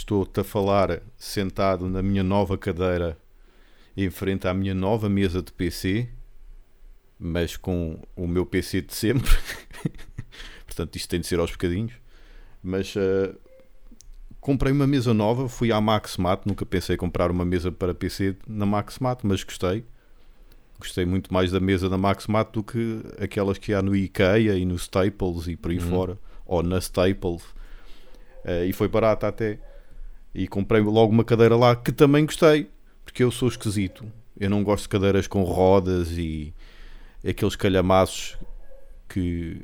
estou-te a falar sentado na minha nova cadeira em frente à minha nova mesa de PC, mas com o meu PC de sempre. Portanto, isto tem de ser aos bocadinhos. Mas uh, comprei uma mesa nova, fui à Maxmat, nunca pensei em comprar uma mesa para PC na Maxmat, mas gostei. Gostei muito mais da mesa da Maxmat do que aquelas que há no IKEA e no Staples e por aí uhum. fora, ou na Staples. Uh, e foi barata até. E comprei logo uma cadeira lá que também gostei, porque eu sou esquisito. Eu não gosto de cadeiras com rodas e aqueles calhamaços que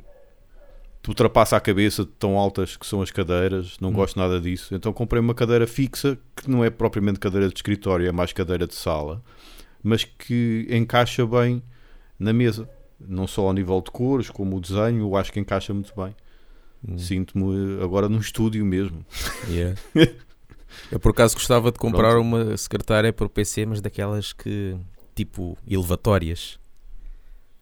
te ultrapassa a cabeça de tão altas que são as cadeiras. Não hum. gosto nada disso. Então comprei uma cadeira fixa que não é propriamente cadeira de escritório, é mais cadeira de sala, mas que encaixa bem na mesa. Não só ao nível de cores, como o desenho, eu acho que encaixa muito bem. Hum. Sinto-me agora num estúdio mesmo. Yeah. Eu por acaso gostava de comprar Pronto. uma secretária para o PC, mas daquelas que tipo elevatórias.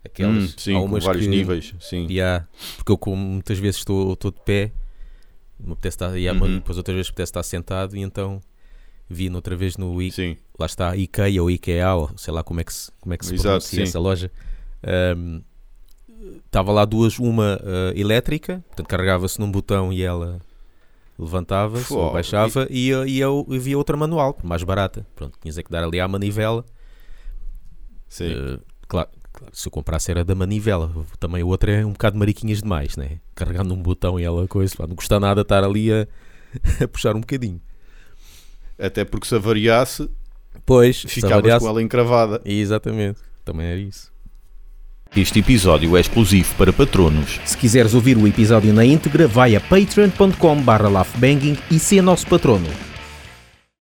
Aquelas, hum, sim, com vários que, níveis. Sim. Yeah, porque eu como muitas vezes estou, estou de pé, me apetece estar, yeah, uhum. depois outras vezes apetece estar sentado e então vi outra vez no I, sim. lá está IKEA ou IKEA, ou sei lá como é que se, como é que se Exato, pronuncia sim. essa loja. Um, estava lá duas, uma uh, elétrica, portanto carregava-se num botão e ela levantava-se ou baixava e, e, eu, eu via outra manual, mais barata. Pronto, tinhas é que dar ali à manivela. Sim. Uh, claro, claro, se eu comprasse era da manivela. Também a outra é um bocado mariquinhas demais, né? Carregando um botão e ela coisa. Pá, não custa nada estar ali a, a, puxar um bocadinho. Até porque se avariasse, pois, ficavas com ela encravada. Exatamente, também era isso. Este episódio é exclusivo para patronos. Se quiseres ouvir o episódio na íntegra, vai a patreon.com barra e se nosso patrono.